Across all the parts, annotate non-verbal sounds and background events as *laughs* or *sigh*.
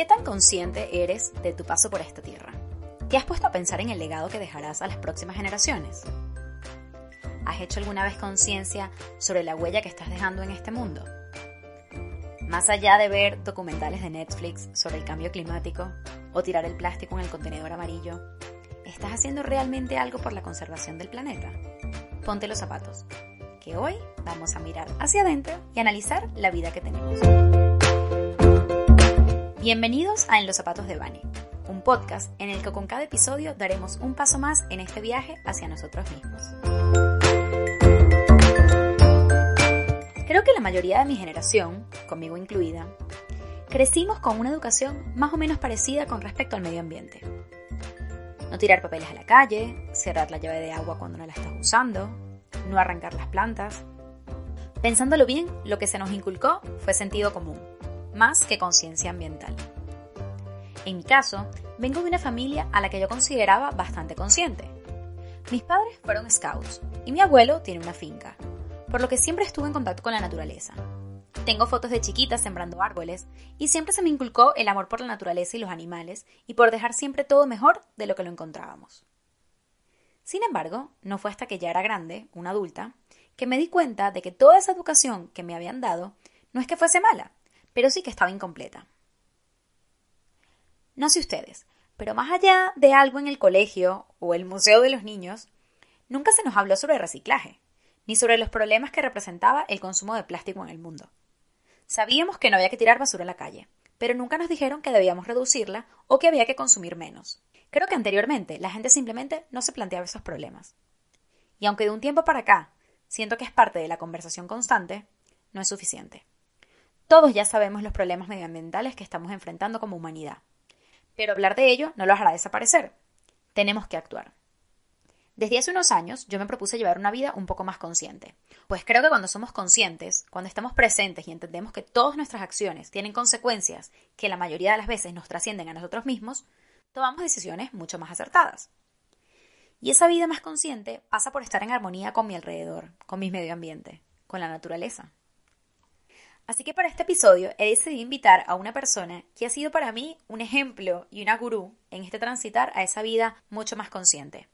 ¿Qué tan consciente eres de tu paso por esta tierra? ¿Te has puesto a pensar en el legado que dejarás a las próximas generaciones? ¿Has hecho alguna vez conciencia sobre la huella que estás dejando en este mundo? Más allá de ver documentales de Netflix sobre el cambio climático o tirar el plástico en el contenedor amarillo, ¿estás haciendo realmente algo por la conservación del planeta? Ponte los zapatos, que hoy vamos a mirar hacia adentro y analizar la vida que tenemos. Bienvenidos a En los zapatos de Bani, un podcast en el que con cada episodio daremos un paso más en este viaje hacia nosotros mismos. Creo que la mayoría de mi generación, conmigo incluida, crecimos con una educación más o menos parecida con respecto al medio ambiente. No tirar papeles a la calle, cerrar la llave de agua cuando no la estás usando, no arrancar las plantas. Pensándolo bien, lo que se nos inculcó fue sentido común más que conciencia ambiental. En mi caso, vengo de una familia a la que yo consideraba bastante consciente. Mis padres fueron scouts y mi abuelo tiene una finca, por lo que siempre estuve en contacto con la naturaleza. Tengo fotos de chiquitas sembrando árboles y siempre se me inculcó el amor por la naturaleza y los animales y por dejar siempre todo mejor de lo que lo encontrábamos. Sin embargo, no fue hasta que ya era grande, una adulta, que me di cuenta de que toda esa educación que me habían dado no es que fuese mala, pero sí que estaba incompleta. No sé ustedes, pero más allá de algo en el colegio o el Museo de los Niños, nunca se nos habló sobre reciclaje, ni sobre los problemas que representaba el consumo de plástico en el mundo. Sabíamos que no había que tirar basura en la calle, pero nunca nos dijeron que debíamos reducirla o que había que consumir menos. Creo que anteriormente la gente simplemente no se planteaba esos problemas. Y aunque de un tiempo para acá siento que es parte de la conversación constante, no es suficiente. Todos ya sabemos los problemas medioambientales que estamos enfrentando como humanidad. Pero hablar de ello no los hará desaparecer. Tenemos que actuar. Desde hace unos años yo me propuse llevar una vida un poco más consciente. Pues creo que cuando somos conscientes, cuando estamos presentes y entendemos que todas nuestras acciones tienen consecuencias que la mayoría de las veces nos trascienden a nosotros mismos, tomamos decisiones mucho más acertadas. Y esa vida más consciente pasa por estar en armonía con mi alrededor, con mi medio ambiente, con la naturaleza. Así que para este episodio he decidido invitar a una persona que ha sido para mí un ejemplo y una gurú en este transitar a esa vida mucho más consciente.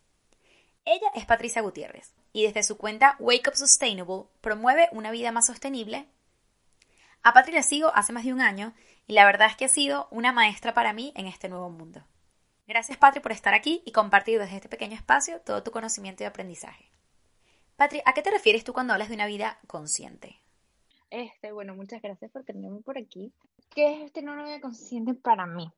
Ella es Patricia Gutiérrez y desde su cuenta Wake Up Sustainable promueve una vida más sostenible. A Patricia la sigo hace más de un año y la verdad es que ha sido una maestra para mí en este nuevo mundo. Gracias Patri por estar aquí y compartir desde este pequeño espacio todo tu conocimiento y aprendizaje. Patri, ¿a qué te refieres tú cuando hablas de una vida consciente? Este, bueno, muchas gracias por tenerme por aquí. ¿Qué es tener una vida consciente para mí?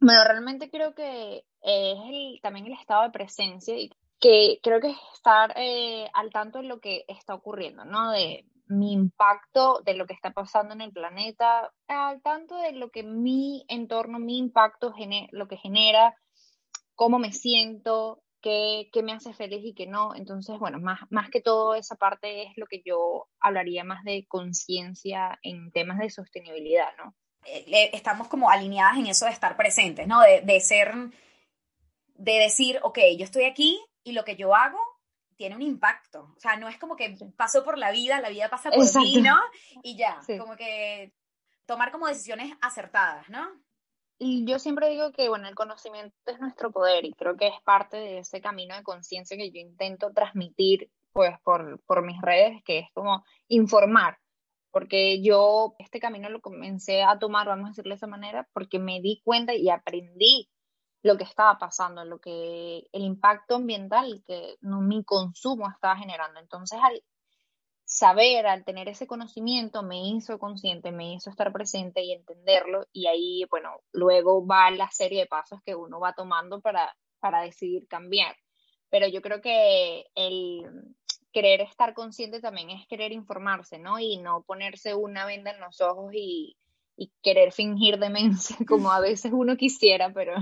Bueno, realmente creo que es el, también el estado de presencia y que creo que es estar eh, al tanto de lo que está ocurriendo, ¿no? De mi impacto, de lo que está pasando en el planeta, al tanto de lo que mi entorno, mi impacto, lo que genera, cómo me siento, qué, me hace feliz y qué no. Entonces, bueno, más, más que todo esa parte es lo que yo hablaría más de conciencia en temas de sostenibilidad, ¿no? Eh, estamos como alineadas en eso de estar presentes, ¿no? De, de ser, de decir, ok, yo estoy aquí y lo que yo hago tiene un impacto. O sea, no es como que paso por la vida, la vida pasa por mí, ¿no? Y ya, como que tomar como decisiones acertadas, ¿no? Yo siempre digo que, bueno, el conocimiento es nuestro poder y creo que es parte de ese camino de conciencia que yo intento transmitir, pues, por, por mis redes, que es como informar, porque yo este camino lo comencé a tomar, vamos a decirlo de esa manera, porque me di cuenta y aprendí lo que estaba pasando, lo que el impacto ambiental que mi consumo estaba generando. Entonces, al saber, al tener ese conocimiento, me hizo consciente, me hizo estar presente y entenderlo. Y ahí, bueno, luego va la serie de pasos que uno va tomando para, para decidir cambiar. Pero yo creo que el querer estar consciente también es querer informarse, ¿no? Y no ponerse una venda en los ojos y, y querer fingir demencia *laughs* como a veces uno quisiera, pero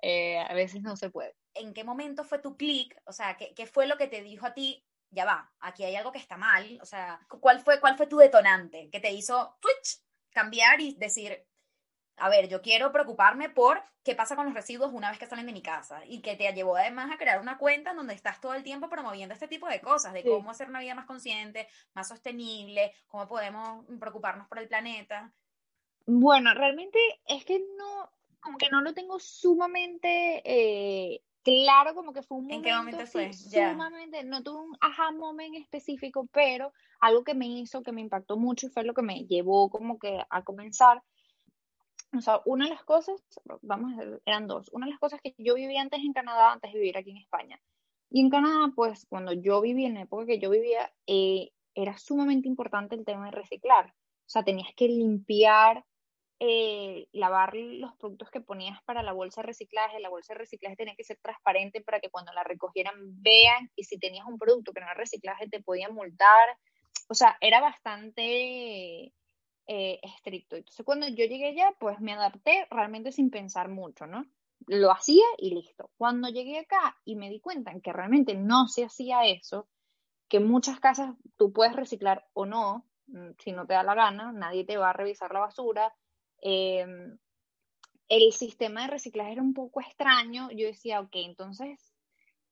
eh, a veces no se puede. ¿En qué momento fue tu clic? O sea, ¿qué, ¿qué, fue lo que te dijo a ti? Ya va, aquí hay algo que está mal, o sea, ¿cuál fue, cuál fue tu detonante que te hizo cambiar y decir, a ver, yo quiero preocuparme por qué pasa con los residuos una vez que salen de mi casa y que te llevó además a crear una cuenta en donde estás todo el tiempo promoviendo este tipo de cosas, de cómo hacer una vida más consciente, más sostenible, cómo podemos preocuparnos por el planeta. Bueno, realmente es que no, como que no lo tengo sumamente eh, claro, como que fue un momento, ¿En qué momento fue? sumamente, no tuve un aha moment específico, pero algo que me hizo, que me impactó mucho y fue lo que me llevó como que a comenzar. O sea, una de las cosas, vamos a ver, eran dos. Una de las cosas que yo vivía antes en Canadá, antes de vivir aquí en España. Y en Canadá, pues cuando yo vivía, en la época que yo vivía, eh, era sumamente importante el tema de reciclar. O sea, tenías que limpiar eh, lavar los productos que ponías para la bolsa de reciclaje. La bolsa de reciclaje tenía que ser transparente para que cuando la recogieran vean y si tenías un producto que no era reciclaje te podían multar. O sea, era bastante eh, estricto. Entonces cuando yo llegué allá, pues me adapté realmente sin pensar mucho, ¿no? Lo hacía y listo. Cuando llegué acá y me di cuenta en que realmente no se hacía eso, que en muchas casas tú puedes reciclar o no, mm, si no te da la gana, nadie te va a revisar la basura, Em, el sistema de reciclaje era un poco extraño. Yo decía, ok, entonces,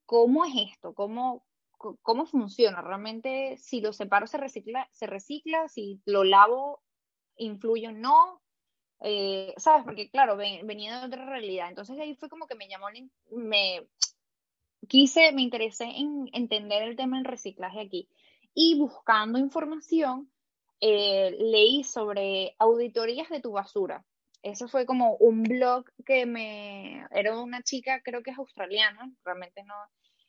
¿cómo es esto? ¿Cómo, cómo funciona? ¿Realmente si lo separo se recicla, se recicla? ¿Si lo lavo influye o no? Eh, ¿Sabes? Porque claro, venía de otra realidad. Entonces ahí fue como que me llamó, me quise, me interesé en entender el tema del reciclaje aquí. Y buscando información, eh, leí sobre auditorías de tu basura. Eso fue como un blog que me... Era una chica, creo que es australiana, realmente no...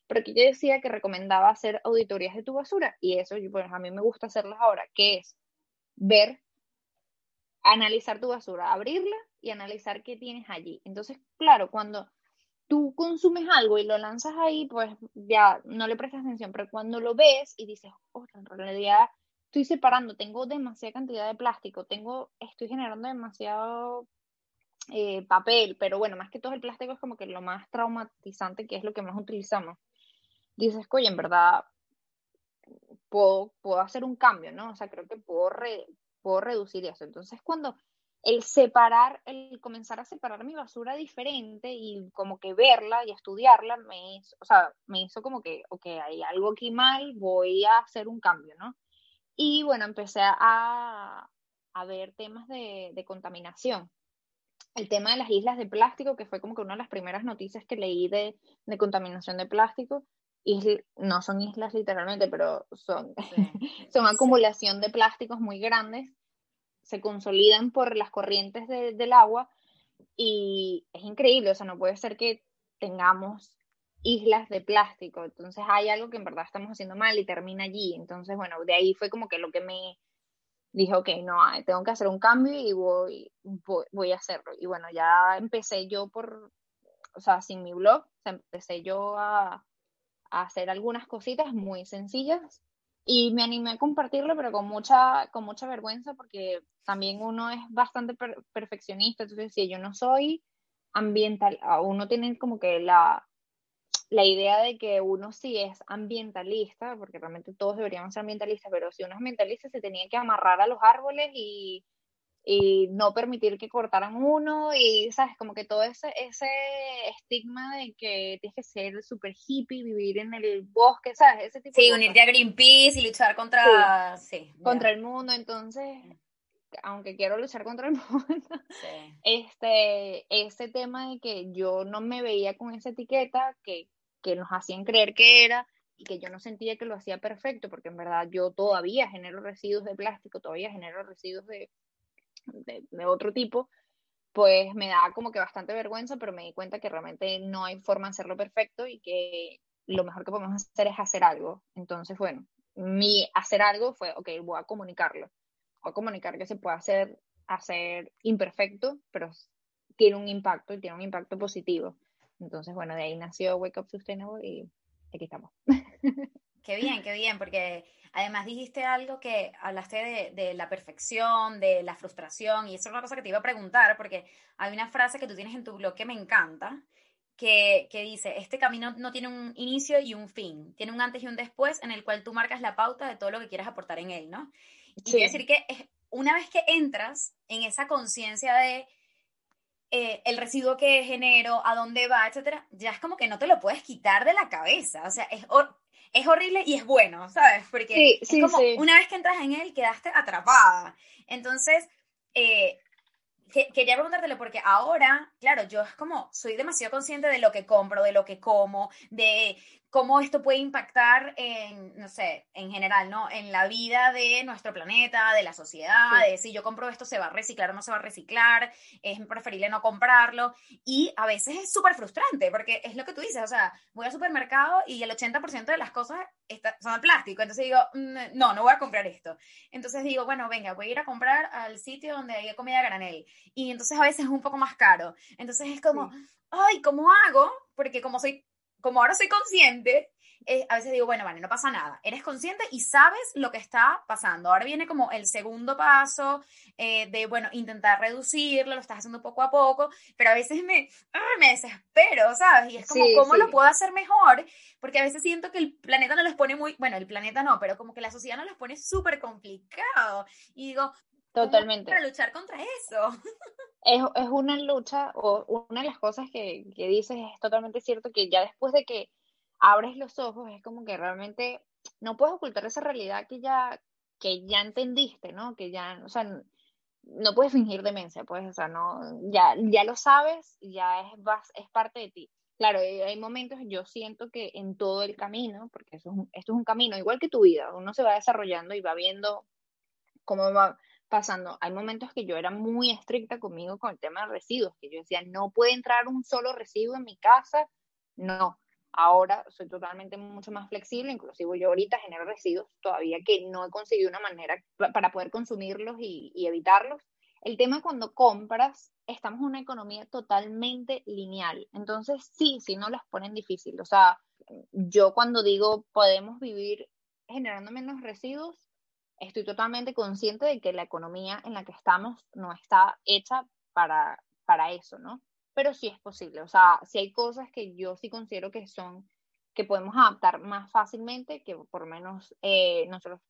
Pero que yo decía que recomendaba hacer auditorías de tu basura. Y eso, pues a mí me gusta hacerlas ahora, que es ver, analizar tu basura, abrirla y analizar qué tienes allí. Entonces, claro, cuando tú consumes algo y lo lanzas ahí, pues ya no le prestas atención, pero cuando lo ves y dices, oh, en realidad estoy separando, tengo demasiada cantidad de plástico, tengo, estoy generando demasiado eh, papel, pero bueno, más que todo el plástico es como que lo más traumatizante, que es lo que más utilizamos. Dices, oye, en verdad, puedo, puedo hacer un cambio, ¿no? O sea, creo que puedo, puedo reducir eso. Entonces, cuando el separar, el comenzar a separar mi basura diferente y como que verla y estudiarla, me hizo, o sea, me hizo como que, ok, hay algo aquí mal, voy a hacer un cambio, ¿no? Y bueno, empecé a, a ver temas de, de, contaminación. El tema de las islas de plástico, que fue como que una de las primeras noticias que leí de, de contaminación de plástico. y no son islas literalmente, pero son, *laughs* son acumulación de plásticos muy grandes. Se consolidan por las corrientes de, del agua y es increíble, o sea, no puede ser que tengamos islas de plástico. Entonces hay algo que en verdad estamos haciendo mal y termina allí. Entonces, bueno, de ahí fue como que lo que me dijo, ok, no, tengo que hacer un cambio y voy, voy, a hacerlo. Y bueno, ya empecé yo por, o sea, sin mi blog, empecé yo a, a hacer algunas cositas muy sencillas y me animé a compartirlo, pero con mucha, con mucha vergüenza porque también uno es bastante perfeccionista, entonces si yo no soy ambiental, uno tiene como que la, la idea de que uno sí es ambientalista, porque realmente todos deberíamos ser ambientalistas, pero si uno es ambientalista se tenía que amarrar a los árboles y, y no permitir que cortaran uno y, ¿sabes? Como que todo ese, ese estigma de que tienes que ser súper hippie, vivir en el bosque, ¿sabes? Ese tipo sí, unirte a Greenpeace y luchar contra... Sí, contra el mundo, entonces aunque quiero luchar contra el *laughs* mundo, este, ese tema de que yo no me veía con esa etiqueta, que que nos hacían creer que era y que yo no sentía que lo hacía perfecto, porque en verdad yo todavía genero residuos de plástico, todavía genero residuos de, de, otro tipo, pues me da como que bastante vergüenza, pero me di cuenta que realmente no hay forma de hacerlo perfecto y que lo mejor que podemos hacer es hacer algo. Entonces, bueno, mi hacer algo fue, ok, voy a comunicarlo. Voy a comunicar que se puede hacer, hacer imperfecto, pero tiene un impacto y tiene un impacto positivo. Entonces, bueno, de ahí nació Wake Up Sustainable y aquí estamos. Qué bien, qué bien, porque además dijiste algo que hablaste de, la perfección, de la frustración, y eso es una cosa que te iba a preguntar, porque hay una frase que tú tienes en tu blog que me encanta, que, que, dice, este camino no tiene un inicio y un fin, tiene un antes y un después en el cual tú marcas la pauta de todo lo que quieras aportar en él, ¿no? Y quiere decir que una vez que entras en esa conciencia de eh, el residuo que genero, a dónde va, etcétera, ya es como que no te lo puedes quitar de la cabeza. O sea, es, es horrible y es bueno, ¿sabes? Porque es como una vez que entras en él, quedaste atrapada. Entonces, eh, quería preguntártelo porque ahora, claro, yo es como, soy demasiado consciente de lo que compro, de lo que como, de cómo esto puede impactar en, no sé, en general, ¿no? En la vida de nuestro planeta, de la sociedad, de si yo compro esto se va a reciclar o no se va a reciclar, es preferible no comprarlo. Y a veces es súper frustrante porque es lo que tú dices, o sea, voy al supermercado y el 80% de las cosas son de plástico, entonces digo, mm, no, no voy a comprar esto. Entonces digo, bueno, venga, voy a ir a comprar al sitio donde hay comida granel. Y entonces a veces es un poco más caro. Entonces es como, ay, ¿cómo hago? Porque como soy como ahora soy consciente, eh, a veces digo, bueno, vale, no pasa nada. Eres consciente y sabes lo que está pasando. Ahora viene como el segundo paso eh, de, bueno, intentar reducirlo, lo estás haciendo poco a poco, pero a veces me, me desespero, ¿sabes? Y es como, ¿cómo lo puedo hacer mejor? Porque a veces siento que el planeta no los pone muy, bueno, el planeta no, pero como que la sociedad no los pone súper complicado. Y digo, Totalmente. Para luchar contra eso. Es, es, una lucha, o una de las cosas que, que dices es totalmente cierto, que ya después de que abres los ojos, es como que realmente no puedes ocultar esa realidad que ya, que ya entendiste, ¿no? Que ya, o sea, no puedes fingir demencia, pues, o sea, no, ya, ya lo sabes, ya es, es parte de ti. Claro, hay momentos, yo siento que en todo el camino, porque eso es esto es un camino, igual que tu vida, uno se va desarrollando y va viendo cómo va, pasando, hay momentos que yo era muy estricta conmigo con el tema de residuos, que yo decía, no puede entrar un solo residuo en mi casa, no. Ahora soy totalmente mucho más flexible, inclusive yo ahorita genero residuos todavía que no he conseguido una manera para poder consumirlos y, evitarlos. El tema cuando compras, estamos en una economía totalmente lineal, entonces sí, sí no las ponen difícil. O sea, yo cuando digo podemos vivir generando menos residuos, estoy totalmente consciente de que la economía en la que estamos no está hecha para, para eso, ¿no? Pero sí es posible, o sea, sí hay cosas que yo sí considero que son, que podemos adaptar más fácilmente, que por menos eh, nosotros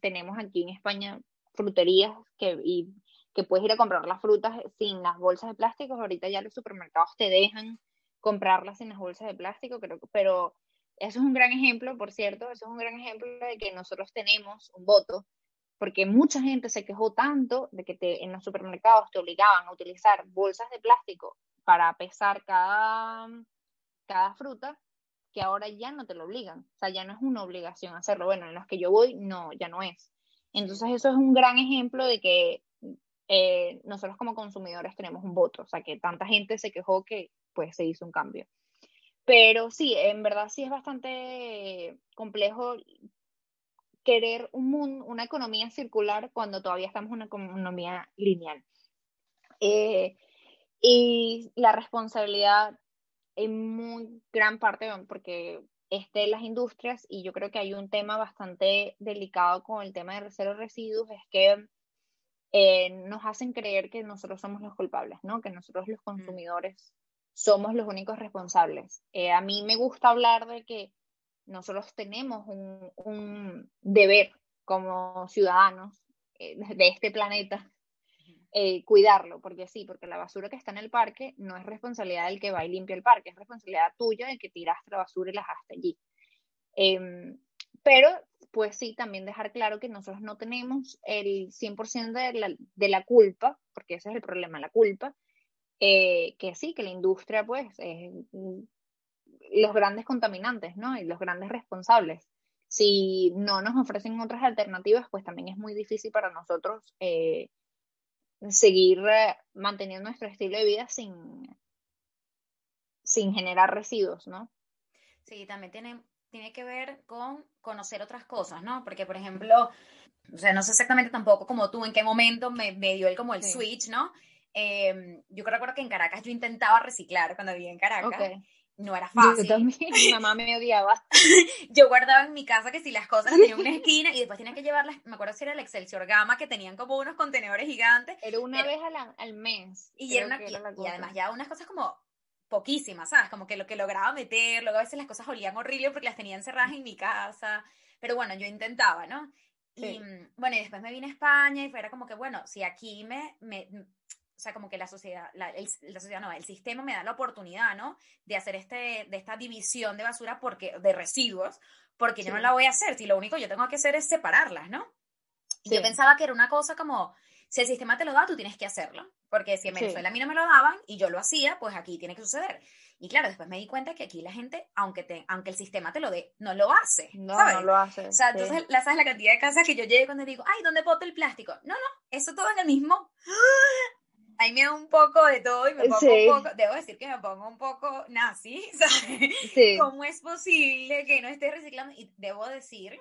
tenemos aquí en España fruterías que, y, que puedes ir a comprar las frutas sin las bolsas de plástico, ahorita ya los supermercados te dejan comprarlas sin las bolsas de plástico, creo que, pero eso es un gran ejemplo, por cierto, eso es un gran ejemplo de que nosotros tenemos un voto, porque mucha gente se quejó tanto de que en los supermercados te obligaban a utilizar bolsas de plástico para pesar cada, cada fruta, que ahora ya no te lo obligan, o sea, ya no es una obligación hacerlo. Bueno, en los que yo voy, no, ya no es. Entonces eso es un gran ejemplo de que eh, nosotros como consumidores tenemos un voto, o sea, que tanta gente se quejó que pues se hizo un cambio. Pero sí, en verdad sí es bastante complejo querer un mundo, una economía circular cuando todavía estamos en una economía lineal. Eh, y la responsabilidad en muy gran parte, porque este, las industrias, y yo creo que hay un tema bastante delicado con el tema de cero residuos, es que eh, nos hacen creer que nosotros somos los culpables, ¿no? Que nosotros los consumidores somos los únicos responsables. Eh, a mí me gusta hablar de que nosotros tenemos un, deber como ciudadanos eh, de este planeta eh, cuidarlo, porque sí, porque la basura que está en el parque no es responsabilidad del que va y limpia el parque, es responsabilidad tuya del que tiraste la basura y la dejaste allí. Em, pero, pues sí, también dejar claro que nosotros no tenemos el 100% de la, de la culpa, porque ese es el problema, la culpa, eh, que sí, que la industria, pues, es los grandes contaminantes, ¿no? Y los grandes responsables. Si no nos ofrecen otras alternativas, pues también es muy difícil para nosotros eh, seguir eh, manteniendo nuestro estilo de vida sin, sin generar residuos, ¿no? Sí, también tiene, tiene que ver con conocer otras cosas, ¿no? Porque, por ejemplo, o sea, no sé exactamente tampoco como tú en qué momento me, me dio el como el switch, ¿no? Eh, yo recuerdo que en Caracas yo intentaba reciclar cuando vivía en Caracas. No era fácil. Yo también, *laughs* mi mamá me odiaba. *laughs* yo guardaba en mi casa que si las cosas tenían una *laughs* esquina y después tenía que llevarlas, me acuerdo si era el Excelsior Gama, que tenían como unos contenedores gigantes. Era una vez al, al mes. Y, era una, y además ya unas cosas como poquísimas, ¿sabes? Como que lo que lograba meter, luego a veces las cosas olían horrible porque las tenían encerradas en mi casa. Pero bueno, yo intentaba, ¿no? Y mm, bueno, y después me vine a España y fuera como que, bueno, si aquí me, me sea, como que la sociedad, la, el, la, sociedad no, el sistema me da la oportunidad, ¿no? De hacer este, de esta división de basura porque, de residuos, porque yo no la voy a hacer, si lo único que yo tengo que hacer es separarlas, ¿no? Y yo pensaba que era una cosa como, Si el sistema te lo da, tú tienes que hacerlo. Porque si en Venezuela a mí no me lo daban y yo lo hacía, pues aquí tiene que suceder. Y claro, después me di cuenta que aquí la gente, aunque, te, aunque el sistema te lo dé, no lo hace. No, no lo hace. O sea, entonces, la, ¿sabes la cantidad de casas que yo llego cuando digo, ay, ¿dónde boto el plástico? No, no, eso todo en el mismo. Ahí me da un poco de todo y me pongo un poco, debo decir que me pongo un poco nazi, *laughs* ¿sabes? Sí. ¿Cómo es posible que no esté reciclando? Y debo decir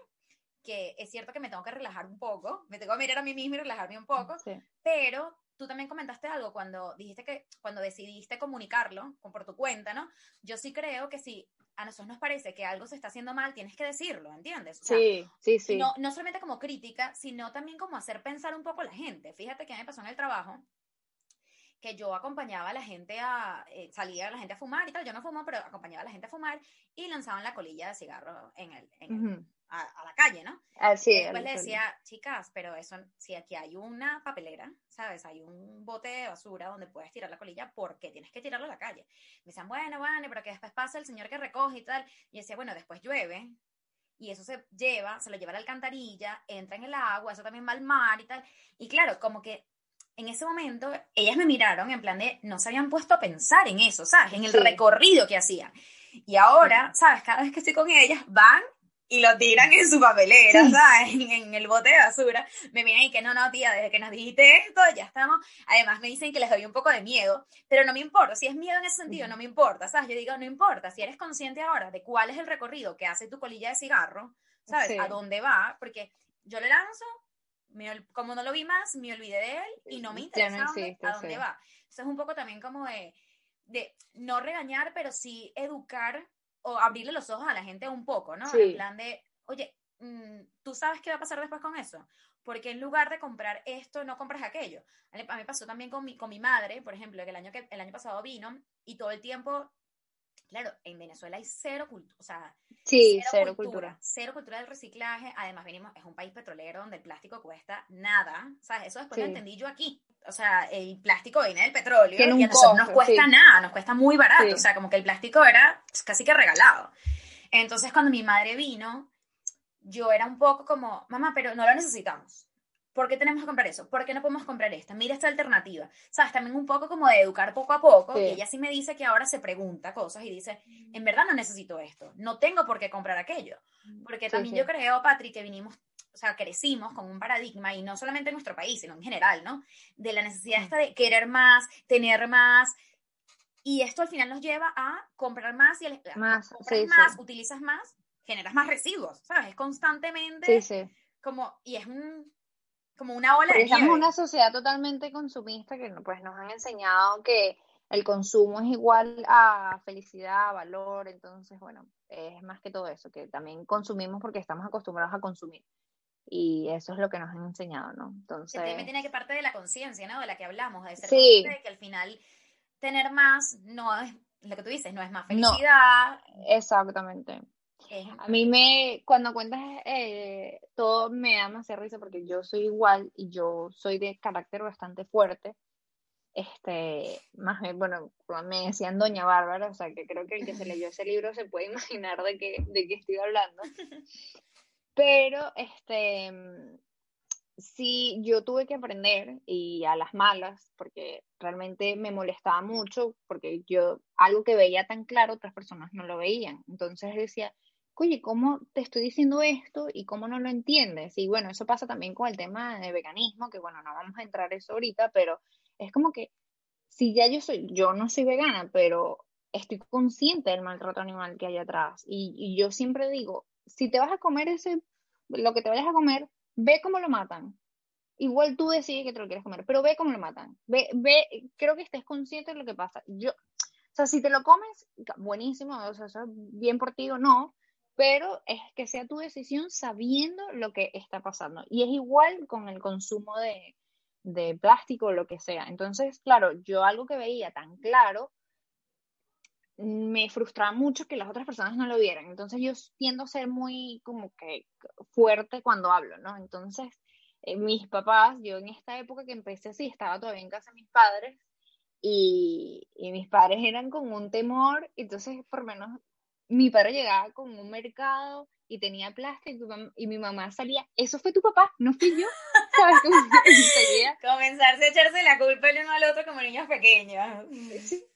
que es cierto que me tengo que relajar un poco, me tengo que mirar a mí misma y relajarme un poco, pero tú también comentaste algo cuando dijiste que cuando decidiste comunicarlo por tu cuenta, ¿no? Yo sí creo que si a nosotros nos parece que algo se está haciendo mal, tienes que decirlo, ¿entiendes? sí, sí, sí. No, no solamente como crítica, sino también como hacer pensar un poco a la gente. Fíjate que me pasó en el trabajo que yo acompañaba a la gente a, eh, salía a la gente a fumar y tal, yo no fumo, pero acompañaba a la gente a fumar y lanzaban la colilla de cigarro en el, en a, la calle, ¿no? Así Después le decía, chicas, pero eso, si aquí hay una papelera, ¿sabes? Hay un bote de basura donde puedes tirar la colilla, ¿por qué tienes que tirarlo a la calle? Me decían, bueno, bueno, pero que después pasa el señor que recoge y tal. Y decía, bueno, después llueve, y eso se lleva, se lo lleva a la alcantarilla, entra en el agua, eso también va al mar y tal. Y claro, como que en ese momento ellas me miraron en plan de no se habían puesto a pensar en eso, ¿sabes? En el recorrido que hacían. Y ahora, ¿sabes? Cada vez que estoy con ellas, van y lo tiran en su papelera, ¿sabes? En, el bote de basura. Me vienen y que no, no, tía, desde que nos dijiste esto, ya estamos. Además me dicen que les doy un poco de miedo, pero no me importa. Si es miedo en ese sentido, no me importa, ¿sabes? Yo digo, no importa. Si eres consciente ahora de cuál es el recorrido que hace tu colilla de cigarro, ¿sabes? A dónde va, porque yo le lanzo, como no lo vi más, me olvidé de él y no me interesa a dónde va. Eso es un poco también como de, de no regañar, pero sí educar o abrirle los ojos a la gente un poco, ¿no? En plan de, oye, mm, ¿tú sabes qué va a pasar después con eso? Porque en lugar de comprar esto, no compras aquello. A mí me pasó también con mi, con mi madre, por ejemplo, que el año, que el año pasado vino y todo el tiempo, claro, en Venezuela hay cero cultura, o sea, sí, cero, cultura, Cero cultura del reciclaje. Además, venimos, es un país petrolero donde el plástico cuesta nada. ¿Sabes? Eso después lo entendí yo aquí. O sea, el plástico viene del petróleo y a nosotros nos cuesta nada, nos cuesta muy barato. O sea, como que el plástico era casi que regalado. Entonces, cuando mi madre vino, yo era un poco como, mamá, pero no lo necesitamos. ¿Por qué tenemos que comprar eso? ¿Por qué no podemos comprar esta? Mira esta alternativa. ¿Sabes? También un poco como de educar poco a poco. Y ella sí me dice que ahora se pregunta cosas y dice, en verdad no necesito esto. No tengo por qué comprar aquello. Porque también yo creo, Patrick, que vinimos, o sea, crecimos con un paradigma, y no solamente en nuestro país, sino en general, ¿no? De la necesidad esta de querer más, tener más. Y esto al final nos lleva a comprar más y al, más, compras más, utilizas más, generas más residuos, ¿sabes? Es constantemente como, y es un como una ola de Estamos en una sociedad totalmente consumista que pues nos han enseñado que el consumo es igual a felicidad, valor, entonces bueno, es más que todo eso, que también consumimos porque estamos acostumbrados a consumir. Y eso es lo que nos han enseñado, ¿no? Entonces... Que también tiene que parte de la conciencia, ¿no? De la que hablamos, de ser sí. de que al final tener más no es, lo que tú dices, no es más felicidad. exactamente. A mí me, cuando cuentas eh, todo me da más risa porque yo soy igual y yo soy de carácter bastante fuerte. Este, más bien, bueno, me decían Doña Bárbara, o sea que creo que el que se leyó ese libro se puede *laughs* imaginar de qué, de qué estoy hablando. *laughs* Pero, este, sí, yo tuve que aprender y a las malas, porque realmente me molestaba mucho, porque yo algo que veía tan claro, otras personas no lo veían. Entonces decía, oye, ¿cómo te estoy diciendo esto y cómo no lo entiendes? Y bueno, eso pasa también con el tema de veganismo, que bueno, no vamos a entrar eso ahorita, pero es como que si ya yo soy, yo no soy vegana, pero estoy consciente del maltrato animal que hay atrás. Y, yo siempre digo, si te vas a comer ese, lo que te vayas a comer, ve cómo lo matan. Igual tú decides que te lo quieres comer, pero ve cómo lo matan. Ve, ve, creo que estés consciente de lo que pasa. Yo, o sea, si te lo comes, buenísimo, o sea, bien por ti o no, pero es que sea tu decisión sabiendo lo que está pasando. Y es igual con el consumo de, plástico o lo que sea. Entonces, claro, yo algo que veía tan claro, me frustraba mucho que las otras personas no lo vieran. Entonces yo tiendo a ser muy como que fuerte cuando hablo, ¿no? Entonces, eh, mis papás, yo en esta época que empecé así, estaba todavía en casa de mis padres y, y mis padres eran con un temor, entonces por menos mi padre llegaba con un mercado y tenía plástico y mi mamá salía, eso fue tu papá, no fui yo. *laughs* ¿Sabes? Comenzarse a echarse la culpa el uno al otro como niños pequeños.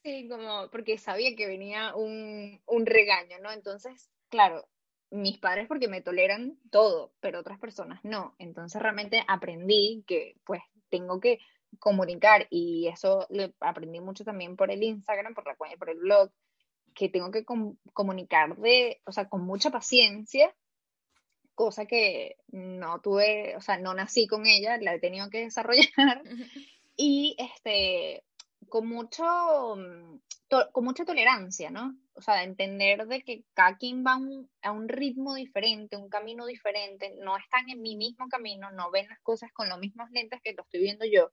Sí, como porque sabía que venía un, un regaño, ¿no? Entonces, claro, mis padres porque me toleran todo, pero otras personas no. Entonces realmente aprendí que pues tengo que comunicar y eso lo aprendí mucho también por el Instagram, por la por el blog, que tengo que comunicar de, o sea, con mucha paciencia, cosa que no tuve, o sea, no nací con ella, la he tenido que desarrollar *laughs* y este con mucho con mucha tolerancia, ¿no? O sea, entender de que cada quien va a un ritmo diferente, un camino diferente, no están en mi mismo camino, no ven las cosas con los mismos lentes que lo estoy viendo yo,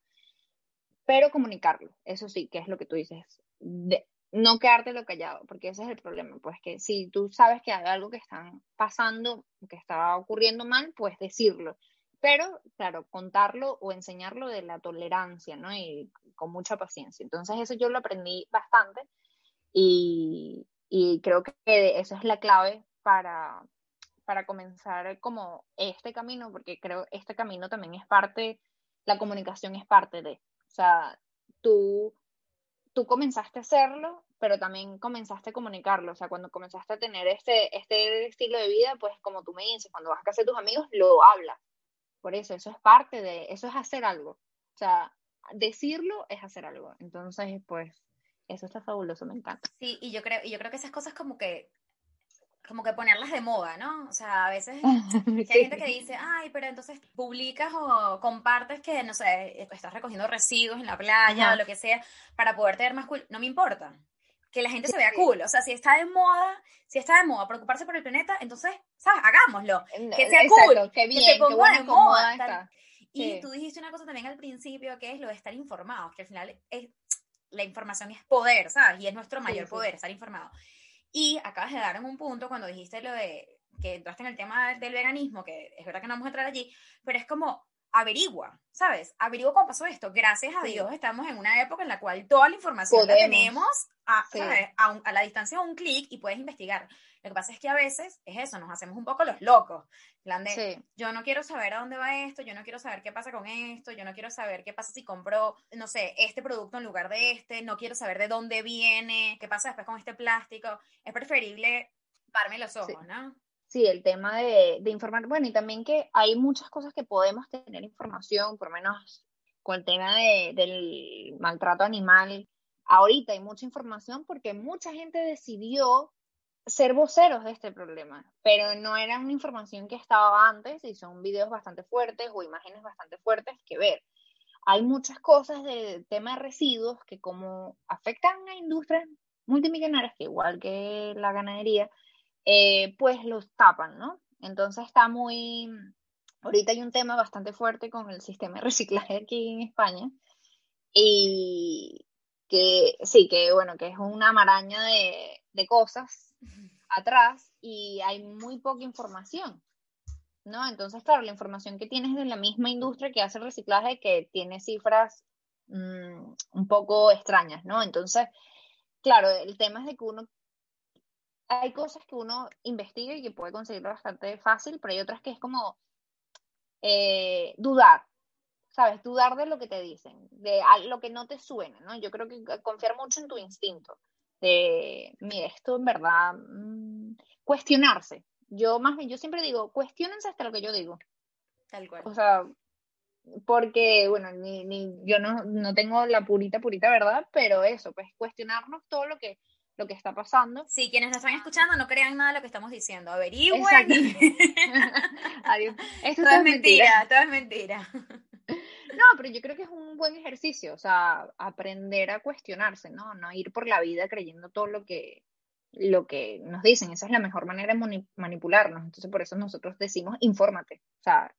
pero comunicarlo, eso sí, que es lo que tú dices, de, no quedártelo callado, porque ese es el problema, pues que si tú sabes que hay algo que está pasando, que está ocurriendo mal, pues decirlo, pero claro, contarlo o enseñarlo de la tolerancia, ¿no? Y con mucha paciencia. Entonces eso yo lo aprendí bastante y, y creo que esa es la clave para, para comenzar como este camino, porque creo este camino también es parte, la comunicación es parte de, o sea, tú, tú comenzaste a hacerlo, pero también comenzaste a comunicarlo, o sea, cuando comenzaste a tener este, este estilo de vida, pues como tú me dices, cuando vas a casa de tus amigos, lo hablas. Por eso, eso es parte de, eso es hacer algo. O sea, decirlo es hacer algo. Entonces, pues, eso está fabuloso, me encanta. Sí, y yo creo, y yo creo que esas cosas como que como que ponerlas de moda, ¿no? O sea, a veces *laughs* hay gente que dice, ay, pero entonces publicas o compartes que, no sé, estás recogiendo residuos en la playa o lo que sea para poder tener más cool. No me importa. Que la gente se vea cool. O sea, si está de moda, si está de moda preocuparse por el planeta, entonces, ¿sabes? Hagámoslo. Que sea cool. Que, bien, se ponga de moda. Y tú dijiste una cosa también al principio, que es lo de estar informados, que al final es la información es poder, ¿sabes? Y es nuestro mayor poder, estar informado. Y acabas de dar en un punto cuando dijiste lo de que entraste en el tema del veganismo, que es verdad que no vamos a entrar allí, pero es como averigua, ¿sabes? Averigua cómo pasó esto. Gracias a Dios estamos en una época en la cual toda la información la tenemos a, a, la distancia de un clic y puedes investigar. Lo que pasa es que a veces es eso, nos hacemos un poco los locos. Plan de, yo no quiero saber a dónde va esto, yo no quiero saber qué pasa con esto, yo no quiero saber qué pasa si compro, no sé, este producto en lugar de este, no quiero saber de dónde viene, qué pasa después con este plástico. Es preferible parme los ojos, ¿no? Sí, el tema de, de, informar, bueno, y también que hay muchas cosas que podemos tener información, por lo menos con el tema de, del maltrato animal. Ahorita hay mucha información porque mucha gente decidió ser voceros de este problema, pero no era una información que estaba antes y son videos bastante fuertes o imágenes bastante fuertes que ver. Hay muchas cosas del tema de residuos que como afectan a industrias multimillonarias, que igual que la ganadería, eh, pues los tapan, ¿no? Entonces está muy... Ahorita hay un tema bastante fuerte con el sistema de reciclaje aquí en España y que sí, que bueno, que es una maraña de, de cosas atrás y hay muy poca información, ¿no? Entonces, claro, la información que tienes de la misma industria que hace reciclaje que tiene cifras mm, un poco extrañas, ¿no? Entonces, claro, el tema es de que uno, hay cosas que uno investiga y que puede conseguir bastante fácil, pero hay otras que es como eh, dudar, ¿sabes? Dudar de lo que te dicen, de lo que no te suena, ¿no? Yo creo que confiar mucho en tu instinto de, mire, esto en verdad, mm, cuestionarse. Yo más bien, yo siempre digo, cuestionense hasta lo que yo digo. Tal cual. O sea, porque, bueno, ni, ni, yo no, no tengo la purita, purita verdad, pero eso, pues cuestionarnos todo lo que, lo que está pasando. Sí, quienes nos están escuchando no crean nada de lo que estamos diciendo, averigüen. *laughs* Adiós. Esto todo es mentira, todo es mentira. *laughs* No, pero yo creo que es un buen ejercicio, o sea, aprender a cuestionarse, ¿no? No ir por la vida creyendo todo lo que, lo que nos dicen. Esa es la mejor manera de manipularnos. Entonces, por eso nosotros decimos, infórmate. O sea,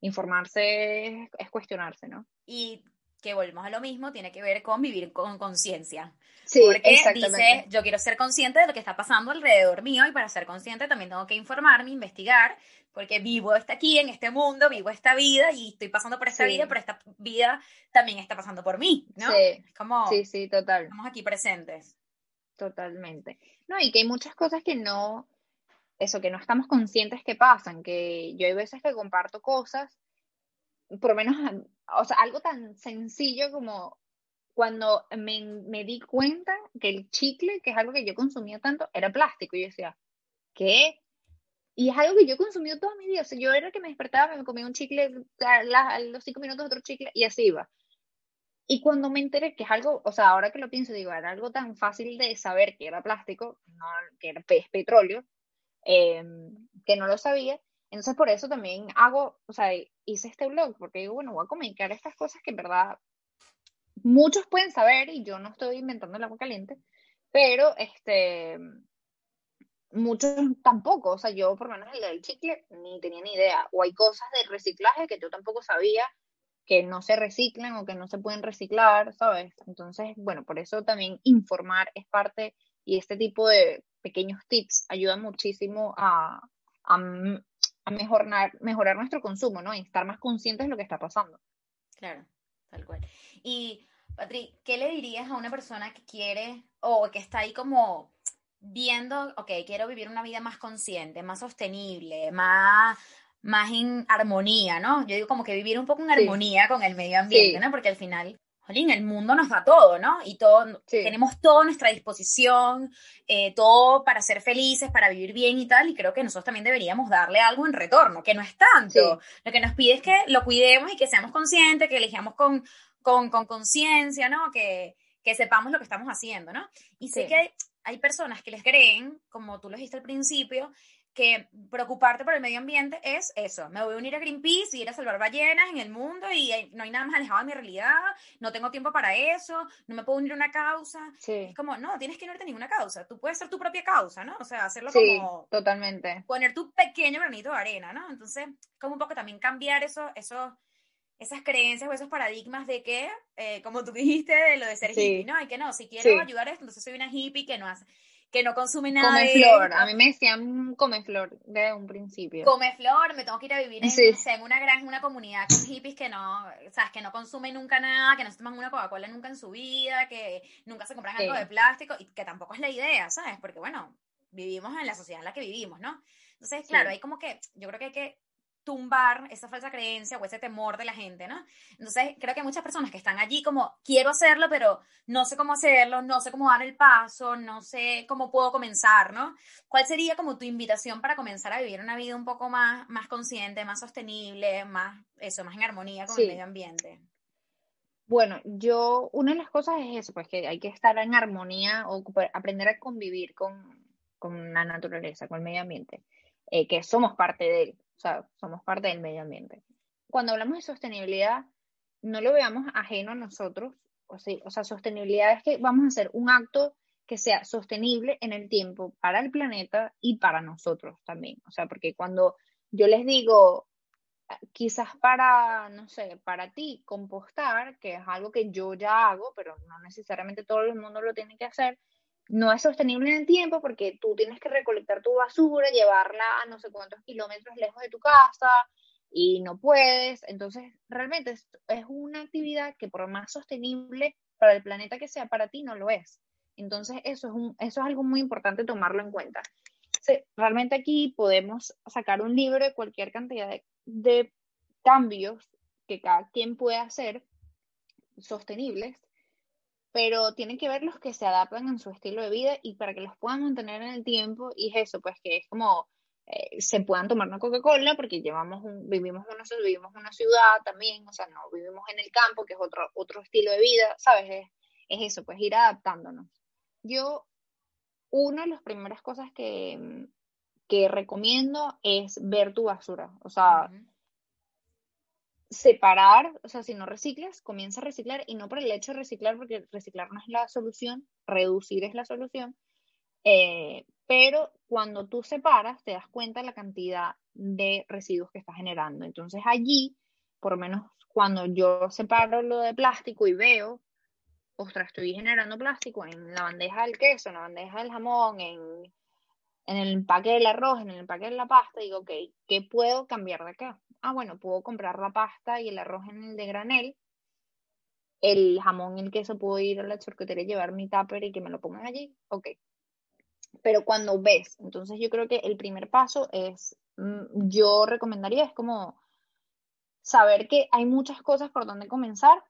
informarse es, cuestionarse, ¿no? Y que volvemos a lo mismo, tiene que ver con vivir con conciencia. Sí, Porque dice, yo quiero ser consciente de lo que está pasando alrededor mío y para ser consciente también tengo que informarme, investigar, porque vivo está aquí en este mundo, vivo esta vida y estoy pasando por esta vida, pero esta vida también está pasando por mí, ¿no? Sí, como, sí, sí, total. Estamos aquí presentes. Totalmente. No, y que hay muchas cosas que no, eso, que no estamos conscientes que pasan, que yo hay veces que comparto cosas, por lo menos, o sea, algo tan sencillo como cuando me, me, di cuenta que el chicle, que es algo que yo consumía tanto, era plástico. Y yo decía, ¿qué? Y es algo que yo he consumido toda mi vida. O sea, yo era que me despertaba, me comía un chicle a, los cinco minutos, otro chicle, y así iba. Y cuando me enteré que es algo, o sea, ahora que lo pienso, digo, era algo tan fácil de saber que era plástico, no, que era petróleo, em, que no lo sabía. Entonces, por eso también hago, o sea, hice este blog, porque digo, bueno, voy a comunicar estas cosas que en verdad muchos pueden saber, y yo no estoy inventando el agua caliente, pero este, muchos tampoco, o sea, yo por lo menos el del chicle ni tenía ni idea, o hay cosas de reciclaje que yo tampoco sabía que no se reciclan o que no se pueden reciclar, ¿sabes? Entonces, bueno, por eso también informar es parte y este tipo de pequeños tips ayuda muchísimo a, a, a mejorar, mejorar nuestro consumo, ¿no? Y estar más conscientes de lo que está pasando. Claro, tal cual. Y, Patri, ¿qué le dirías a una persona que quiere o que está ahí como viendo, ok, quiero vivir una vida más consciente, más sostenible, más, más en armonía, ¿no? Yo digo como que vivir un poco en armonía con el medio ambiente, ¿no? Porque al final, jolín, el mundo nos da todo, ¿no? Y todo, tenemos todo a nuestra disposición, eh, todo para ser felices, para vivir bien y tal, y creo que nosotros también deberíamos darle algo en retorno, que no es tanto. Lo que nos pide es que lo cuidemos y que seamos conscientes, que elijamos con conciencia, con, ¿no? Que, que sepamos lo que estamos haciendo, ¿no? Y sé que hay, hay personas que les creen, como tú lo dijiste al principio, que preocuparte por el medio ambiente es eso. Me voy a unir a Greenpeace y ir a salvar ballenas en el mundo y no hay nada más alejado de mi realidad, no tengo tiempo para eso, no me puedo unir a una causa. Es como, no, tienes que unirte a ninguna causa. Tú puedes ser tu propia causa, ¿no? O sea, hacerlo sí, totalmente. Poner tu pequeño granito de arena, ¿no? Entonces, como un poco también cambiar eso, eso esas creencias o esos paradigmas de que, eh, como tú dijiste, de lo de ser hippie, ¿no? Y que no, si quiero ayudar a esto, entonces soy una hippie que no hace, que no consume nada come flor, a mí me decían come flor desde un principio. Come flor, me tengo que ir a vivir en, una gran, una comunidad con hippies que no, sabes, que no consumen nunca nada, que no se toman una Coca-Cola nunca en su vida, que nunca se compran algo de plástico, y que tampoco es la idea, ¿sabes? Porque bueno, vivimos en la sociedad en la que vivimos, ¿no? Entonces, claro, hay como que, yo creo que hay que tumbar esa falsa creencia o ese temor de la gente, ¿no? Entonces, creo que hay muchas personas que están allí como, quiero hacerlo, pero no sé cómo hacerlo, no sé cómo dar el paso, no sé cómo puedo comenzar, ¿no? ¿Cuál sería como tu invitación para comenzar a vivir una vida un poco más, más consciente, más sostenible, más, eso, más en armonía con el medio ambiente? Bueno, yo, una de las cosas es eso, pues que hay que estar en armonía o aprender a convivir con, con la naturaleza, con el medio ambiente, eh, que somos parte de él o sea, somos parte del medio ambiente. Cuando hablamos de sostenibilidad, no lo veamos ajeno a nosotros, o o sea, sostenibilidad es que vamos a hacer un acto que sea sostenible en el tiempo para el planeta y para nosotros también. O sea, porque cuando yo les digo, quizás para, no sé, para ti compostar, que es algo que yo ya hago, pero no necesariamente todo el mundo lo tiene que hacer, no es sostenible en el tiempo porque tú tienes que recolectar tu basura, llevarla a no sé cuántos kilómetros lejos de tu casa y no puedes. Entonces, realmente es, una actividad que por más sostenible para el planeta que sea, para ti no lo es. Entonces, eso es, un, eso es algo muy importante tomarlo en cuenta. realmente aquí podemos sacar un libro de cualquier cantidad de, cambios que cada quien puede hacer sostenibles pero tienen que ver los que se adaptan en su estilo de vida y para que los puedan mantener en el tiempo y es eso, pues que es como eh, se puedan tomar una Coca-Cola porque llevamos un, vivimos una vivimos una ciudad también, o sea, no vivimos en el campo, que es otro otro estilo de vida, ¿sabes? Es, es eso, pues ir adaptándonos. Yo una de las primeras cosas que, que recomiendo es ver tu basura, o sea, separar, o sea, si no reciclas, comienza a reciclar y no por el hecho de reciclar, porque reciclar no es la solución, reducir es la solución, eh, pero cuando tú separas te das cuenta de la cantidad de residuos que estás generando. Entonces allí, por lo menos cuando yo separo lo de plástico y veo, ostras, estoy generando plástico en la bandeja del queso, en la bandeja del jamón, en, en el empaque del arroz, en el empaque de la pasta, digo, ok, ¿qué puedo cambiar de acá? ah, bueno, puedo comprar la pasta y el arroz en el de granel, el jamón y el queso puedo ir a la charcutería llevar mi tupper y que me lo pongan allí, ok. pero cuando ves, entonces yo creo que el primer paso es, mm, yo recomendaría, es como saber que hay muchas cosas por donde comenzar,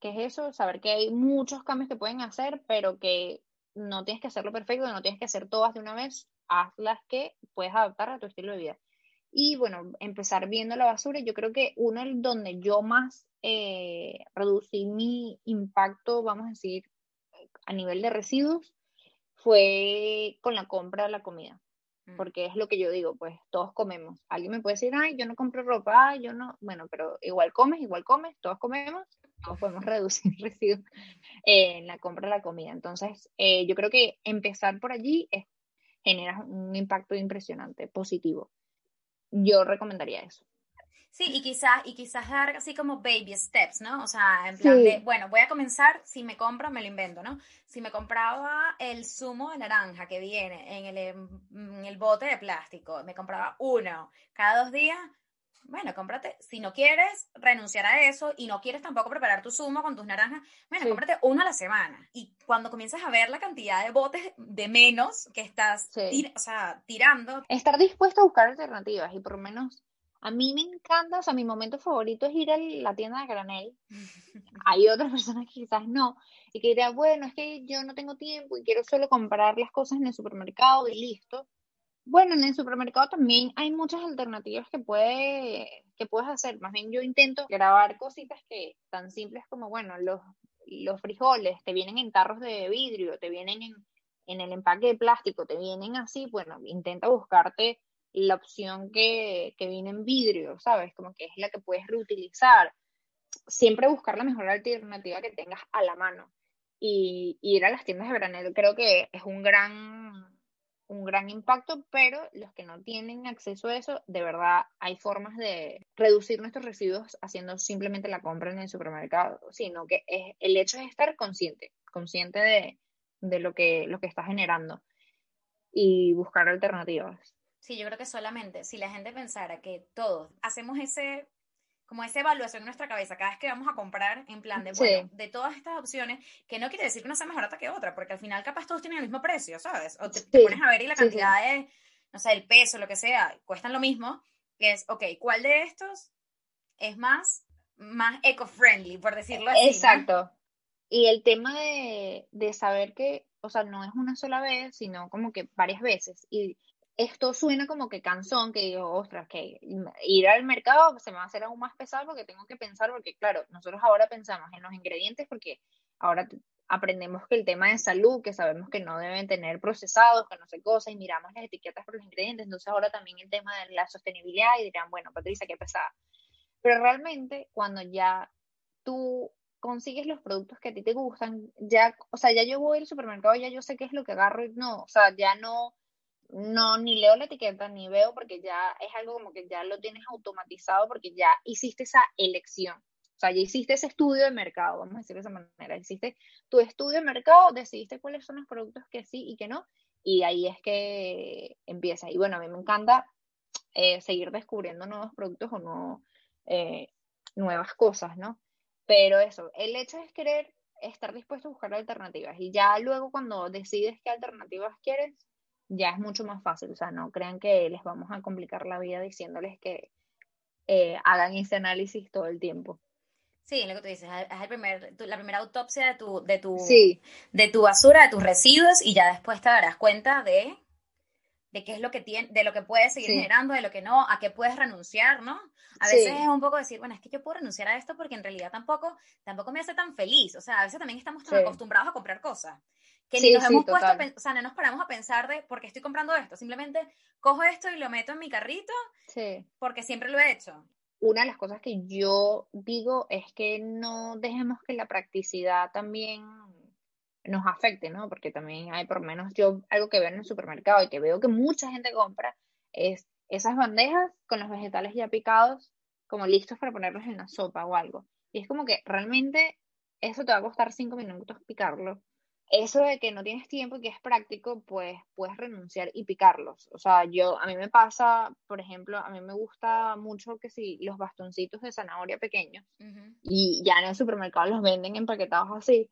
que es eso, saber que hay muchos cambios que pueden hacer, pero que no tienes que hacerlo perfecto, no tienes que hacer todas de una vez, haz las que puedes adaptar a tu estilo de vida. Y bueno, empezar viendo la basura, yo creo que uno donde yo más eh, reducí mi impacto, vamos a decir, a nivel de residuos, fue con la compra de la comida. Mm. Porque es lo que yo digo, pues todos comemos. Alguien me puede decir, ay, yo no compro ropa, ay, yo no. Bueno, pero igual comes, igual comes, todos comemos, todos podemos *laughs* reducir residuos en la compra de la comida. Entonces, eh, yo creo que empezar por allí es, genera un impacto impresionante, positivo. Yo recomendaría eso. Sí, y quizás, y quizás dar así como baby steps, ¿no? O sea, en plan de, bueno, voy a comenzar, si me compro, me lo invento, ¿no? Si me compraba el zumo de naranja que viene en el, en el bote de plástico, me compraba uno cada dos días, bueno, cómprate, si no quieres renunciar a eso y no quieres tampoco preparar tu zumo con tus naranjas, bueno, cómprate uno a la semana. Y cuando comienzas a ver la cantidad de botes de menos que estás o sea, tirando. Estar dispuesto a buscar alternativas y por lo menos a mí me encanta, o sea, mi momento favorito es ir a la tienda de granel. *laughs* Hay otras personas que quizás no, y que dirán, bueno, es que yo no tengo tiempo y quiero solo comprar las cosas en el supermercado y listo. Bueno, en el supermercado también hay muchas alternativas que, puede, que puedes hacer. Más bien yo intento grabar cositas que tan simples como, bueno, los, los frijoles te vienen en tarros de vidrio, te vienen en, en el empaque de plástico, te vienen así, bueno, intenta buscarte la opción que, que viene en vidrio, ¿sabes? Como que es la que puedes reutilizar. Siempre buscar la mejor alternativa que tengas a la mano. Y, ir a las tiendas de granel creo que es un gran, un gran impacto, pero los que no tienen acceso a eso, de verdad hay formas de reducir nuestros residuos haciendo simplemente la compra en el supermercado, sino que es, el hecho es estar consciente, consciente de, de lo, que, lo que está generando y buscar alternativas. Sí, yo creo que solamente si la gente pensara que todos hacemos ese como esa evaluación en nuestra cabeza cada vez que vamos a comprar en plan de, bueno, de todas estas opciones, que no quiere decir que una sea mejor que otra, porque al final capaz todos tienen el mismo precio, ¿sabes? O te, pones a ver y la cantidad de, no sé, el peso, lo que sea, cuestan lo mismo, que es, ok, ¿cuál de estos es más, más eco-friendly, por decirlo así? Exacto. Y el tema de, de saber que, o sea, no es una sola vez, sino como que varias veces. Y esto suena como que cansón, que digo, ostras, que ir al mercado se me va a hacer aún más pesado porque tengo que pensar, porque claro, nosotros ahora pensamos en los ingredientes porque ahora aprendemos que el tema de salud, que sabemos que no deben tener procesados, que no sé cosas, y miramos las etiquetas por los ingredientes, entonces ahora también el tema de la sostenibilidad y dirán, bueno, Patricia, qué pesada. Pero realmente cuando ya tú consigues los productos que a ti te gustan, ya, o sea, ya yo voy al supermercado, ya yo sé qué es lo que agarro y no, o sea, ya no no, ni leo la etiqueta, ni veo, porque ya es algo como que ya lo tienes automatizado, porque ya hiciste esa elección. O sea, ya hiciste ese estudio de mercado, vamos a decirlo de esa manera. Hiciste tu estudio de mercado, decidiste cuáles son los productos que sí y que no, y ahí es que empieza. Y bueno, a mí me encanta eh, seguir descubriendo nuevos productos o no, eh, nuevas cosas, ¿no? Pero eso, el hecho es querer estar dispuesto a buscar alternativas. Y ya luego cuando decides qué alternativas quieres, ya es mucho más fácil. O sea, no crean que les vamos a complicar la vida diciéndoles que eh, hagan ese análisis todo el tiempo. Sí, lo que tú dices, es el primer, la primera autopsia de tu, de tu, de tu basura, de tus residuos, y ya después te darás cuenta de, de qué es lo que tiene, de lo que puedes seguir generando, de lo que no, a qué puedes renunciar, ¿no? A veces es un poco decir, bueno, es que yo puedo renunciar a esto porque en realidad tampoco, tampoco me hace tan feliz. O sea, a veces también estamos tan acostumbrados a comprar cosas que ni nos hemos puesto, o sea, no nos paramos a pensar de por qué estoy comprando esto. Simplemente cojo esto y lo meto en mi carrito porque siempre lo he hecho. Una de las cosas que yo digo es que no dejemos que la practicidad también nos afecte, ¿no? Porque también hay por lo menos yo algo que veo en el supermercado y que veo que mucha gente compra es esas bandejas con los vegetales ya picados como listos para ponerlos en la sopa o algo. Y es como que realmente eso te va a costar cinco minutos picarlo eso de que no tienes tiempo y que es práctico, pues puedes renunciar y picarlos. O sea, yo, a mí me pasa, por ejemplo, a mí me gusta mucho que si los bastoncitos de zanahoria pequeños y ya en el supermercado los venden empaquetados así.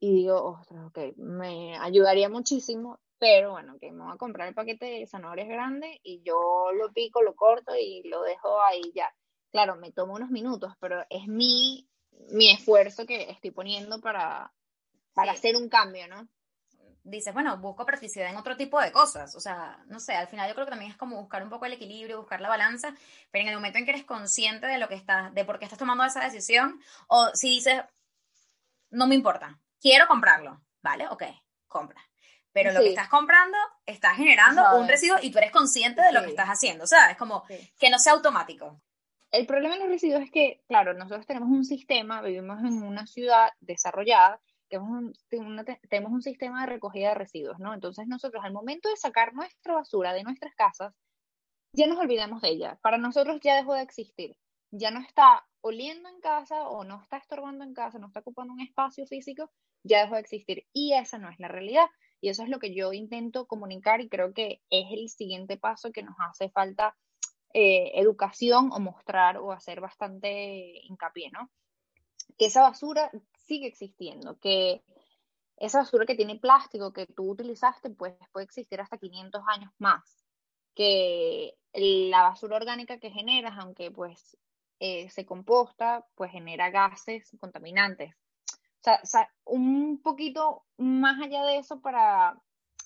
Y digo, ostras, ok, me ayudaría muchísimo pero bueno, que me voy a comprar el paquete de zanahorias grande y yo lo pico, lo corto y lo dejo ahí ya. Claro, me tomo unos minutos, pero es mi, mi esfuerzo que estoy poniendo para, para hacer un cambio, ¿no? dices, bueno, busco practicidad en otro tipo de cosas. O sea, no sé, al final yo creo que también es como buscar un poco el equilibrio, buscar la balanza, pero en el momento en que eres consciente de lo que estás, de por qué estás tomando esa decisión, o si dices, no me importa, quiero comprarlo, ¿vale? Ok, compra. Pero lo que estás comprando está generando un residuo y tú eres consciente de lo que estás haciendo. O sea, es como que no sea automático. El problema de los residuos es que, claro, nosotros tenemos un sistema, vivimos en una ciudad desarrollada tenemos un, sistema de recogida de residuos, ¿no? Entonces nosotros al momento de sacar nuestra basura de nuestras casas, ya nos olvidamos de ella. Para nosotros ya dejó de existir. Ya no está oliendo en casa o no está estorbando en casa, no está ocupando un espacio físico, ya dejó de existir. Y esa no es la realidad. Y eso es lo que yo intento comunicar y creo que es el siguiente paso que nos hace falta eh, educación o mostrar o hacer bastante hincapié, ¿no? Que esa basura sigue existiendo, que esa basura que tiene plástico que tú utilizaste, pues puede existir hasta 500 años más, que la basura orgánica que generas, aunque pues eh, se composta, pues genera gases contaminantes. O sea, un poquito más allá de eso para,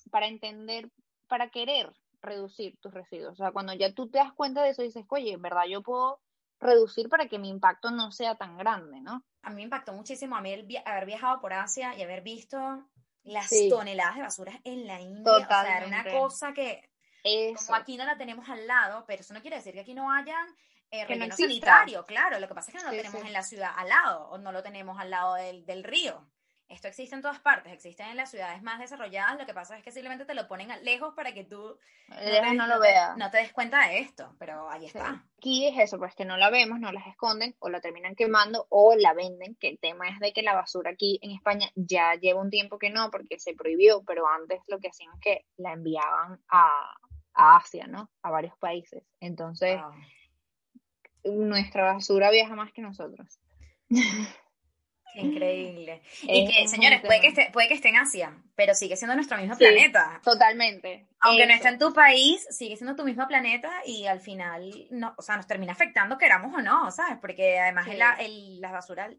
para entender, para querer reducir tus residuos. O sea, cuando ya tú te das cuenta de eso, dices, oye, en verdad yo puedo reducir para que mi impacto no sea tan grande, ¿no? A mí me impactó muchísimo a mí el haber viajado por Asia y haber visto las toneladas de basura en la India. O sea, era una cosa que como aquí no la tenemos al lado, pero eso no quiere decir que aquí no hayan eh, relleno sanitario, claro. Lo que pasa es que no lo tenemos en la ciudad al lado o no lo tenemos al lado del, del río. Esto existe en todas partes, existe en las ciudades más desarrolladas, lo que pasa es que simplemente te lo ponen lejos para que tú no te, no lo veas. No te des cuenta de esto, pero ahí está. Aquí es eso, pues que no la vemos, no las esconden o la terminan quemando o la venden, que el tema es de que la basura aquí en España ya lleva un tiempo que no, porque se prohibió, pero antes lo que hacían es que la enviaban a, Asia, ¿no? A varios países. Entonces, nuestra basura viaja más que nosotros. *laughs* Increíble. Y que, señores, puede que, esté, puede que esté en Asia, pero sigue siendo nuestro mismo planeta. Totalmente. Aunque no esté en tu país, sigue siendo tu mismo planeta y al final, no, o sea, nos termina afectando, queramos o no, ¿sabes? Porque además la, el, la basura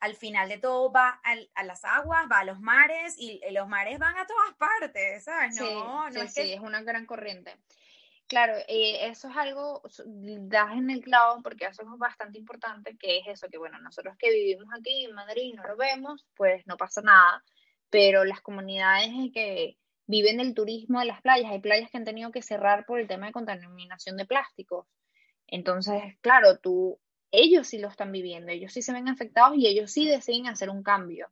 al, final de todo va a las aguas, va a los mares y los mares van a todas partes, ¿sabes? No, no es sí, es una gran corriente. Claro, eh, eso es algo, das en el clavo porque eso es bastante importante, que es eso, que bueno, nosotros que vivimos aquí en Madrid y no lo vemos, pues no pasa nada, pero las comunidades que viven del turismo de las playas, hay playas que han tenido que cerrar por el tema de contaminación de plásticos. Entonces, claro, tú, ellos sí lo están viviendo, ellos sí se ven afectados y ellos sí deciden hacer un cambio.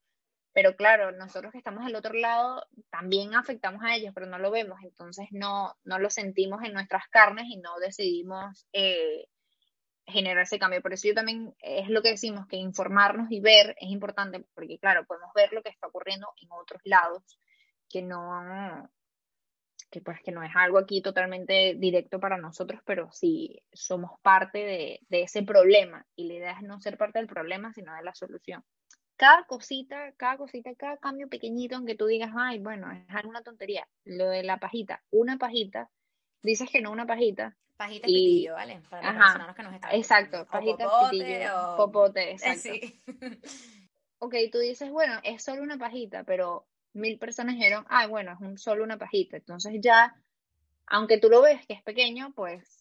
Pero claro, nosotros que estamos del otro lado también afectamos a ellos, pero no lo vemos, entonces no, no lo sentimos en nuestras carnes y no decidimos eh, generar ese cambio. Por eso yo también es lo que decimos, que informarnos y ver es importante, porque claro, podemos ver lo que está ocurriendo en otros lados, que no, que pues que no es algo aquí totalmente directo para nosotros, pero sí somos parte de, de ese problema y la idea es no ser parte del problema, sino de la solución cada cosita, cada cosita, cada cambio pequeñito, aunque tú digas, ay, bueno, es alguna tontería. Lo de la pajita, una pajita, dices que no una pajita. Pajita y... pitillo, ¿vale? Para los Ajá, que nos están Exacto, pajita pitillo, popote, exacto. Sí. *laughs* ok, tú dices, bueno, es solo una pajita, pero mil personas dijeron, ay, bueno, es un, solo una pajita. Entonces ya, aunque tú lo ves que es pequeño, pues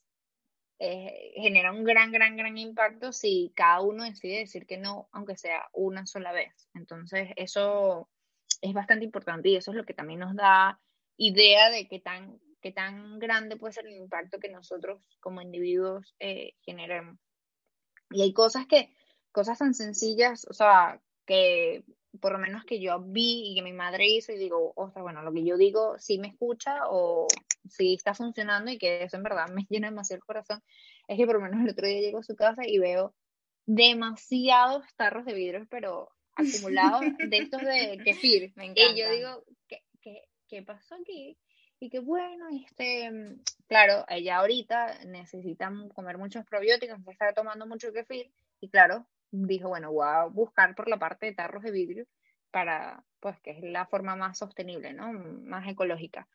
eh, genera un gran, gran, gran impacto si cada uno decide decir que no, aunque sea una sola vez. Entonces, eso es bastante importante y eso es lo que también nos da idea de qué tan, qué tan grande puede ser el impacto que nosotros como individuos eh, generemos. Y hay cosas que, cosas tan sencillas, o sea, que por lo menos que yo vi y que mi madre hizo y digo, sea bueno, lo que yo digo sí me escucha o sí está funcionando y que eso en verdad me *laughs* llena demasiado el corazón, es que por lo menos el otro día llego a su casa y veo demasiados tarros de vidrio, pero acumulados *laughs* de estos de kefir. Me y yo digo, ¿qué, qué, qué pasó aquí? Y que bueno, este, claro, ella ahorita necesita comer muchos probióticos, está tomando mucho kefir y claro, dijo, bueno, voy a buscar por la parte de tarros de vidrio para, pues que es la forma más sostenible, ¿no? Más ecológica.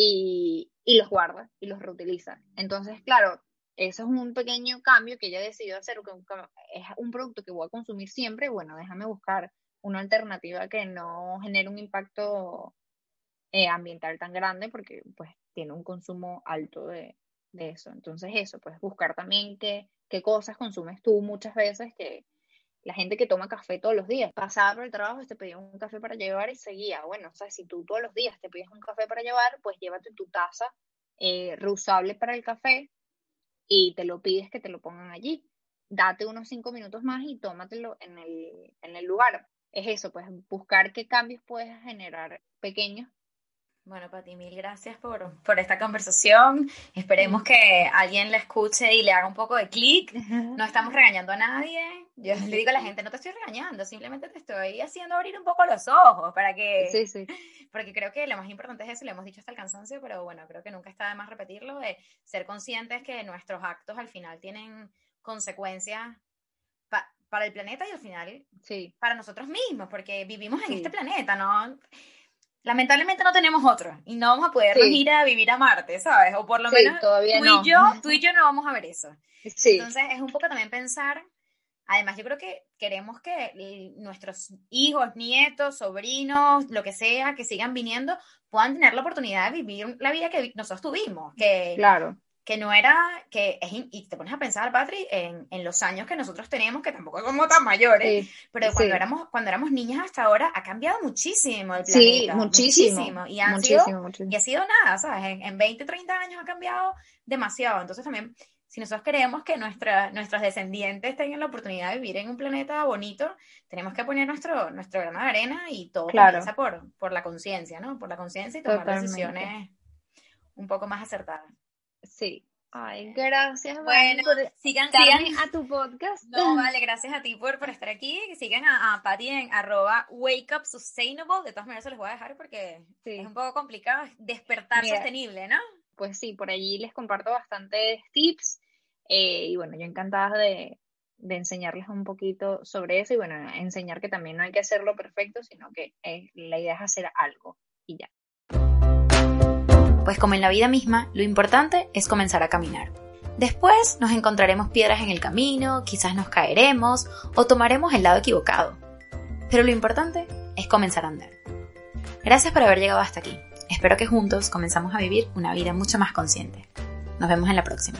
Y, los guarda y los reutiliza. Entonces, claro, eso es un pequeño cambio que ella decidió hacer, que es un producto que voy a consumir siempre, bueno, déjame buscar una alternativa que no genere un impacto eh, ambiental tan grande porque pues tiene un consumo alto de, de eso. Entonces eso, pues buscar también qué, qué cosas consumes tú muchas veces que la gente que toma café todos los días, pasaba por el trabajo y te pedía un café para llevar y seguía. Bueno, o sea, si tú todos los días te pides un café para llevar, pues llévate tu taza eh, reusable para el café y te lo pides que te lo pongan allí. Date unos cinco minutos más y tómatelo en el, en el lugar. Es eso, pues buscar qué cambios puedes generar pequeños bueno, Pati, mil gracias por, por esta conversación. Esperemos que alguien la escuche y le haga un poco de clic. *laughs* No estamos regañando a nadie. Yo le digo a la gente, no te estoy regañando, simplemente te estoy haciendo abrir un poco los ojos para que... Sí, sí. *laughs* Porque creo que lo más importante es eso, lo hemos dicho hasta el cansancio, pero bueno, creo que nunca está de más repetirlo, de ser conscientes que nuestros actos al final tienen consecuencias para el planeta y al final sí. para nosotros mismos, porque vivimos en este planeta, ¿no? lamentablemente no tenemos otro y no vamos a poder ir a vivir a Marte, ¿sabes? O por lo menos todavía tú, no. y yo, tú y yo no vamos a ver eso. Entonces es un poco también pensar, además yo creo que queremos que nuestros hijos, nietos, sobrinos, lo que sea, que sigan viniendo, puedan tener la oportunidad de vivir la vida que nosotros tuvimos. Que, claro que no era, que es, y te pones a pensar, Patri, en, en, los años que nosotros tenemos, que tampoco somos tan mayores, pero cuando, éramos, cuando éramos niñas hasta ahora ha cambiado muchísimo el planeta. Sí, muchísimo. Y, ha sido, y ha sido nada, ¿sabes? En, en, 20, 30 años ha cambiado demasiado. Entonces también, si nosotros queremos que nuestra, nuestros descendientes tengan la oportunidad de vivir en un planeta bonito, tenemos que poner nuestro, nuestro grano de arena y todo claro. comienza por, por la conciencia, ¿no? Por la conciencia y tomar decisiones un poco más acertadas. Sí. Ay, gracias. Bueno, sigan, sigan a tu podcast. No, vale, gracias a ti por, por estar aquí. Sigan a, a Patty en arroba Wake Up Sustainable. De todas maneras se los voy a dejar porque es un poco complicado despertar sostenible, ¿no? Pues sí, por allí les comparto bastantes tips. Eh, y bueno, yo encantada de, enseñarles un poquito sobre eso y bueno, enseñar que también no hay que hacerlo perfecto, sino que eh, la idea es hacer algo y ya pues como en la vida misma, lo importante es comenzar a caminar. Después nos encontraremos piedras en el camino, quizás nos caeremos o tomaremos el lado equivocado. Pero lo importante es comenzar a andar. Gracias por haber llegado hasta aquí. Espero que juntos comenzamos a vivir una vida mucho más consciente. Nos vemos en la próxima.